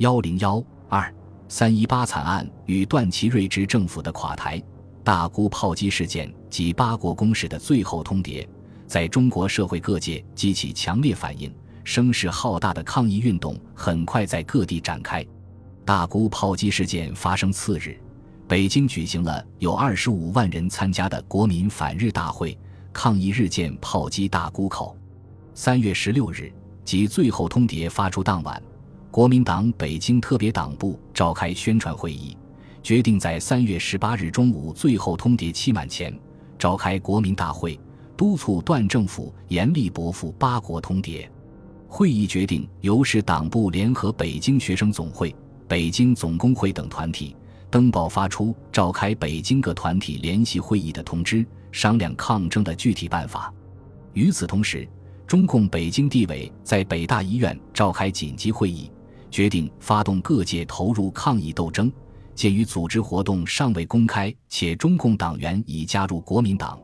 幺零幺二三一八惨案与段祺瑞之政府的垮台、大沽炮击事件及八国公使的最后通牒，在中国社会各界激起强烈反应，声势浩大的抗议运动很快在各地展开。大沽炮击事件发生次日，北京举行了有二十五万人参加的国民反日大会，抗议日舰炮击大沽口。三月十六日，即最后通牒发出当晚。国民党北京特别党部召开宣传会议，决定在三月十八日中午最后通牒期满前召开国民大会，督促段政府严厉驳复八国通牒。会议决定由市党部联合北京学生总会、北京总工会等团体登报发出召开北京各团体联席会议的通知，商量抗争的具体办法。与此同时，中共北京地委在北大医院召开紧急会议。决定发动各界投入抗议斗争。鉴于组织活动尚未公开，且中共党员已加入国民党，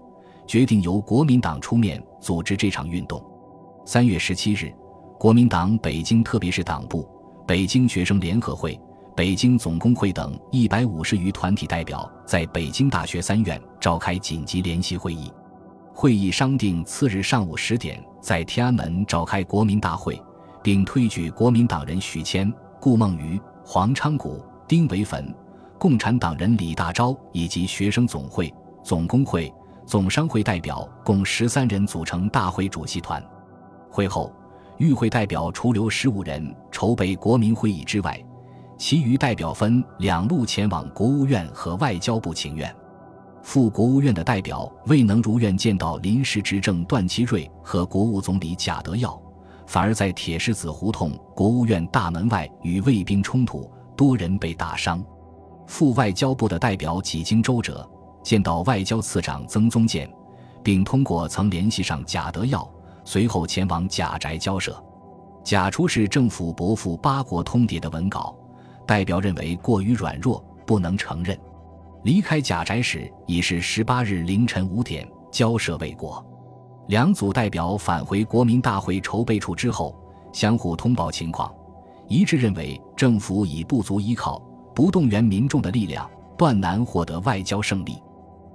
决定由国民党出面组织这场运动。三月十七日，国民党北京特别是党部、北京学生联合会、北京总工会等一百五十余团体代表在北京大学三院召开紧急联席会议。会议商定次日上午十点在天安门召开国民大会。并推举国民党人许谦、顾孟余、黄昌谷、丁维汾，共产党人李大钊以及学生总会、总工会、总商会代表共十三人组成大会主席团。会后，与会代表除留十五人筹备国民会议之外，其余代表分两路前往国务院和外交部请愿。赴国务院的代表未能如愿见到临时执政段祺瑞和国务总理贾德耀。反而在铁狮子胡同国务院大门外与卫兵冲突，多人被打伤。赴外交部的代表几经周折，见到外交次长曾宗建，并通过曾联系上贾德耀，随后前往贾宅交涉。贾出示政府驳复八国通牒的文稿，代表认为过于软弱，不能承认。离开贾宅时已是十八日凌晨五点，交涉未果。两组代表返回国民大会筹备处之后，相互通报情况，一致认为政府已不足依靠，不动员民众的力量，断难获得外交胜利，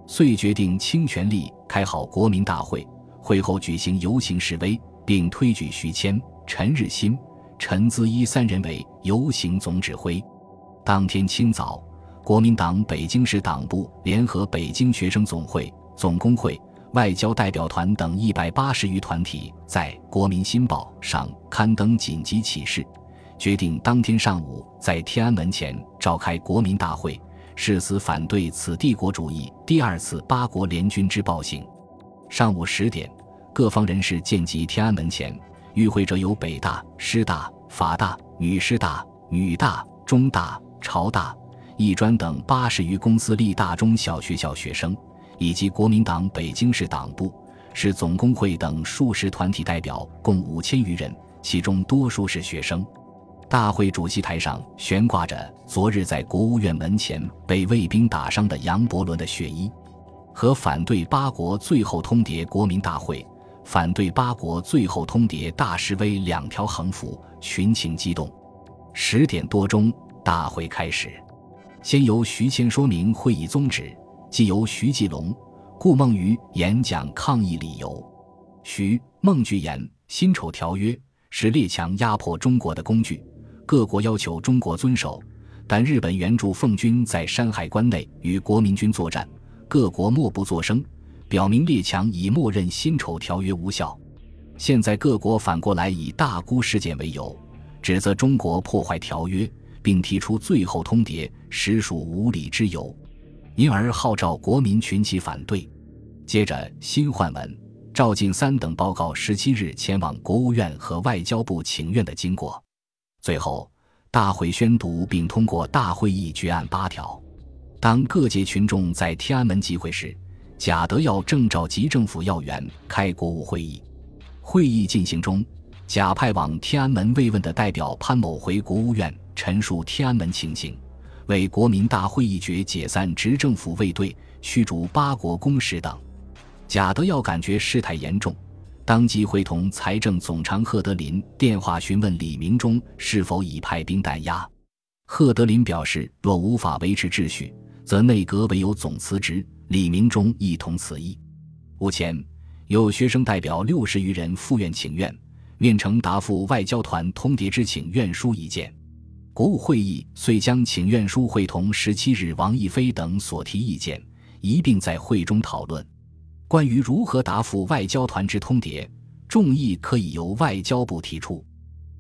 遂决定倾全力开好国民大会。会后举行游行示威，并推举徐谦、陈日新、陈资一三人为游行总指挥。当天清早，国民党北京市党部联合北京学生总会、总工会。外交代表团等一百八十余团体在《国民新报》上刊登紧急启事，决定当天上午在天安门前召开国民大会，誓死反对此帝国主义第二次八国联军之暴行。上午十点，各方人士见集天安门前，与会者有北大、师大、法大、女师大、女大、中大、朝大、艺专等八十余公私立大中小学校学生。以及国民党北京市党部、市总工会等数十团体代表共五千余人，其中多数是学生。大会主席台上悬挂着昨日在国务院门前被卫兵打伤的杨伯伦的血衣，和反对八国最后通牒国民大会、反对八国最后通牒大示威两条横幅，群情激动。十点多钟，大会开始，先由徐谦说明会议宗旨。即由徐继龙、顾孟余演讲抗议理由。徐、孟据言：辛丑条约是列强压迫中国的工具，各国要求中国遵守，但日本援助奉军在山海关内与国民军作战，各国默不作声，表明列强已默认辛丑条约无效。现在各国反过来以大沽事件为由，指责中国破坏条约，并提出最后通牒，实属无理之尤。因而号召国民群起反对。接着，新焕文、赵敬三等报告十七日前往国务院和外交部请愿的经过。最后，大会宣读并通过大会议决案八条。当各界群众在天安门集会时，贾德耀正召集政府要员开国务会议。会议进行中，贾派往天安门慰问的代表潘某回国务院陈述天安门情形。为国民大会议决解散执政府卫队、驱逐八国公使等，贾德耀感觉事态严重，当即会同财政总长赫德林电话询问李明忠是否已派兵弹压。赫德林表示，若无法维持秩序，则内阁唯有总辞职。李明忠一同此意。目前，有学生代表六十余人赴院请愿，面呈答复外交团通牒之请愿书一件。国务会议遂将请愿书会同十七日王逸飞等所提意见一并在会中讨论。关于如何答复外交团之通牒，众议可以由外交部提出；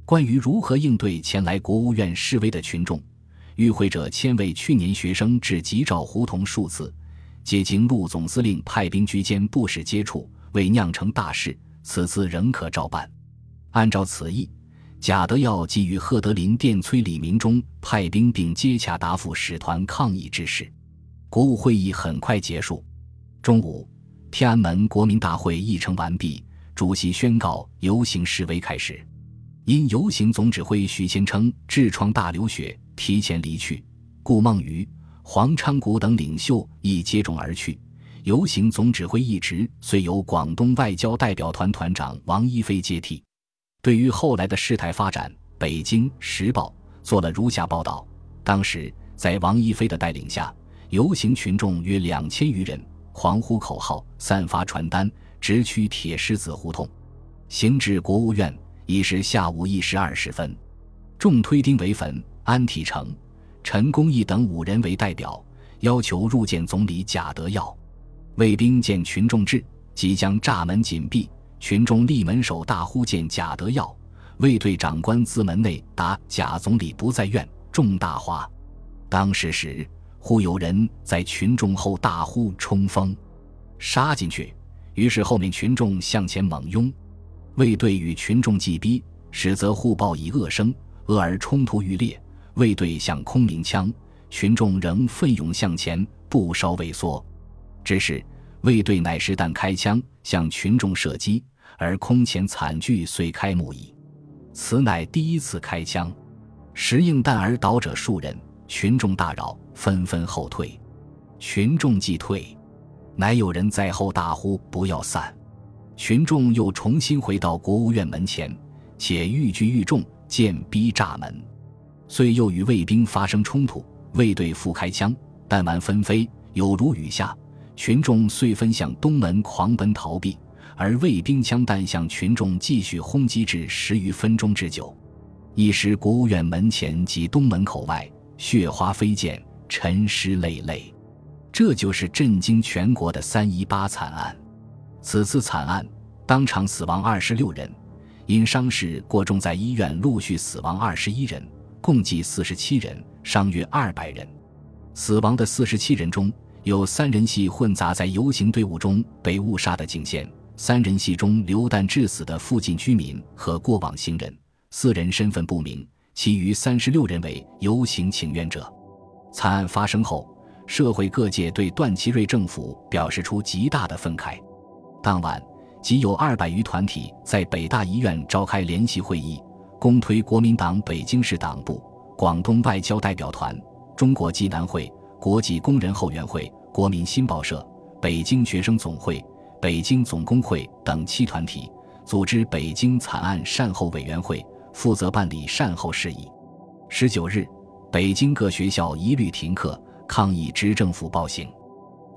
关于如何应对前来国务院示威的群众，与会者迁为去年学生至吉兆胡同数次，皆经陆总司令派兵居间不使接触，未酿成大事。此次仍可照办。按照此意，贾德耀即与赫德林电催李明忠派兵并接洽答复使团抗议之事。国务会议很快结束。中午。天安门国民大会议程完毕，主席宣告游行示威开始。因游行总指挥许先称痔疮大流血，提前离去，顾孟余、黄昌谷等领袖亦接踵而去。游行总指挥一职遂由广东外交代表团团长王一飞接替。对于后来的事态发展，《北京时报》做了如下报道：当时在王一飞的带领下，游行群众约两千余人。狂呼口号，散发传单，直趋铁狮子胡同，行至国务院已是下午一时二十分。众推丁为坟，安体成、陈公义等五人为代表，要求入见总理贾德耀。卫兵见群众至，即将栅门紧闭，群众立门首大呼见贾德耀。卫队长官自门内答：“贾总理不在院。”众大哗。当时时。忽有人在群众后大呼“冲锋，杀进去！”于是后面群众向前猛拥，卫队与群众击逼，使则互报以恶声，恶而冲突愈烈。卫队向空鸣枪，群众仍奋勇向前，不稍畏缩。只是卫队乃实弹开枪向群众射击，而空前惨剧遂开幕矣。此乃第一次开枪，石应弹而倒者数人。群众大扰，纷纷后退。群众既退，乃有人在后大呼：“不要散！”群众又重新回到国务院门前，且愈聚愈众，剑逼栅门，遂又与卫兵发生冲突。卫队复开枪，弹丸纷飞，有如雨下。群众遂分向东门狂奔逃避，而卫兵枪弹向群众继续轰击至十余分钟之久。一时，国务院门前及东门口外。血花飞溅，沉尸累累，这就是震惊全国的三一八惨案。此次惨案，当场死亡二十六人，因伤势过重，在医院陆续死亡二十一人，共计四十七人，伤约二百人。死亡的四十七人中有三人系混杂在游行队伍中被误杀的警线，三人系中流弹致死的附近居民和过往行人，四人身份不明。其余三十六人为游行请愿者。惨案发生后，社会各界对段祺瑞政府表示出极大的愤慨。当晚，即有二百余团体在北大医院召开联席会议，公推国民党北京市党部、广东外交代表团、中国济南会、国际工人后援会、国民新报社、北京学生总会、北京总工会等七团体，组织北京惨案善后委员会。负责办理善后事宜。十九日，北京各学校一律停课，抗议执政府暴行。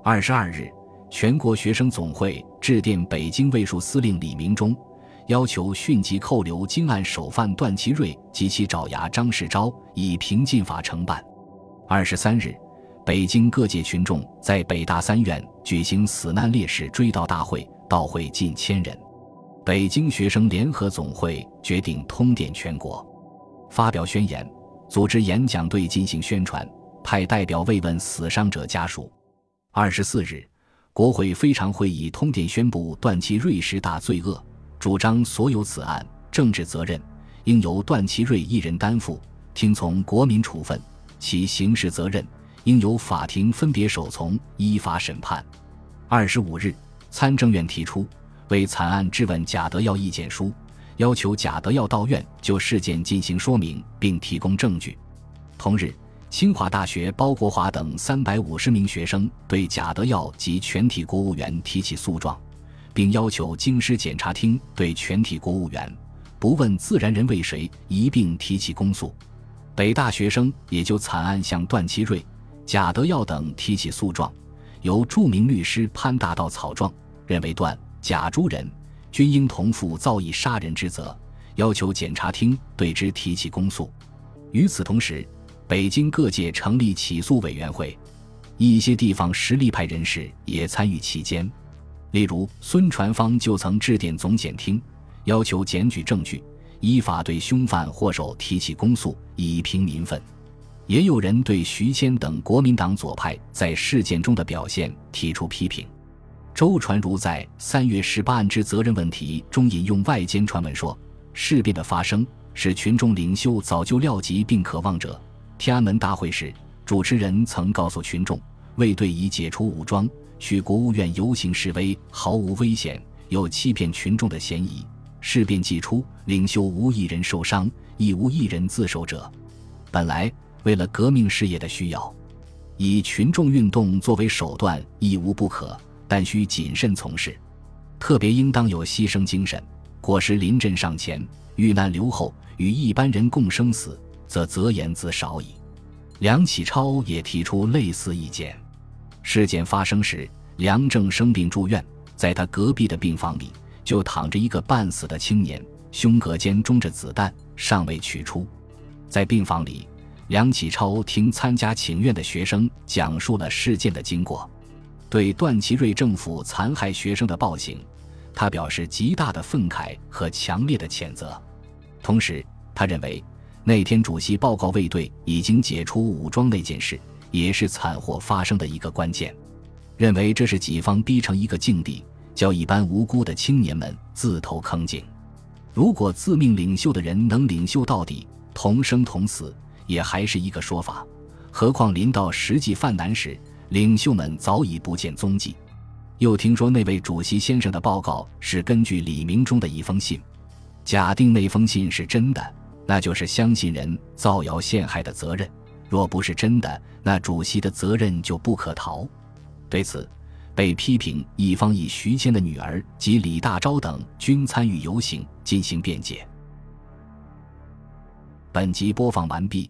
二十二日，全国学生总会致电北京卫戍司令李明忠，要求迅即扣留京案首犯段祺瑞及其爪牙张世钊，以平进法承办。二十三日，北京各界群众在北大三院举行死难烈士追悼大会，到会近千人。北京学生联合总会决定通电全国，发表宣言，组织演讲队进行宣传，派代表慰问死伤者家属。二十四日，国会非常会议通电宣布段祺瑞十大罪恶，主张所有此案政治责任应由段祺瑞一人担负，听从国民处分；其刑事责任应由法庭分别守从，依法审判。二十五日，参政院提出。为惨案质问贾德耀意见书，要求贾德耀到院就事件进行说明，并提供证据。同日，清华大学包国华等三百五十名学生对贾德耀及全体国务员提起诉状，并要求京师检察厅对全体国务员，不问自然人为谁，一并提起公诉。北大学生也就惨案向段祺瑞、贾德耀等提起诉状，由著名律师潘大道草状，认为段、贾诸人均应同负造诣杀人之责，要求检察厅对之提起公诉。与此同时，北京各界成立起诉委员会，一些地方实力派人士也参与其间。例如，孙传芳就曾致电总检厅，要求检举证据，依法对凶犯祸首提起公诉，以平民愤。也有人对徐谦等国民党左派在事件中的表现提出批评。周传儒在三月十八案之责任问题中引用外间传闻说，事变的发生是群众领袖早就料及并渴望者。天安门大会时，主持人曾告诉群众，卫队已解除武装。去国务院游行示威毫无危险，有欺骗群众的嫌疑。事变既出，领袖无一人受伤，亦无一人自首者。本来为了革命事业的需要，以群众运动作为手段亦无不可，但需谨慎从事，特别应当有牺牲精神。果实临阵上前，遇难留后，与一般人共生死，则责言自少矣。梁启超也提出类似意见。事件发生时，梁正生病住院，在他隔壁的病房里就躺着一个半死的青年，胸膈间中着子弹，尚未取出。在病房里，梁启超听参加请愿的学生讲述了事件的经过，对段祺瑞政府残害学生的暴行，他表示极大的愤慨和强烈的谴责。同时，他认为那天主席报告卫队已经解除武装那件事。也是惨祸发生的一个关键，认为这是己方逼成一个境地，叫一般无辜的青年们自投坑井。如果自命领袖的人能领袖到底，同生同死，也还是一个说法。何况临到实际犯难时，领袖们早已不见踪迹。又听说那位主席先生的报告是根据李明忠的一封信，假定那封信是真的，那就是相信人造谣陷害的责任。若不是真的，那主席的责任就不可逃。对此，被批评一方以徐谦的女儿及李大钊等均参与游行进行辩解。本集播放完毕，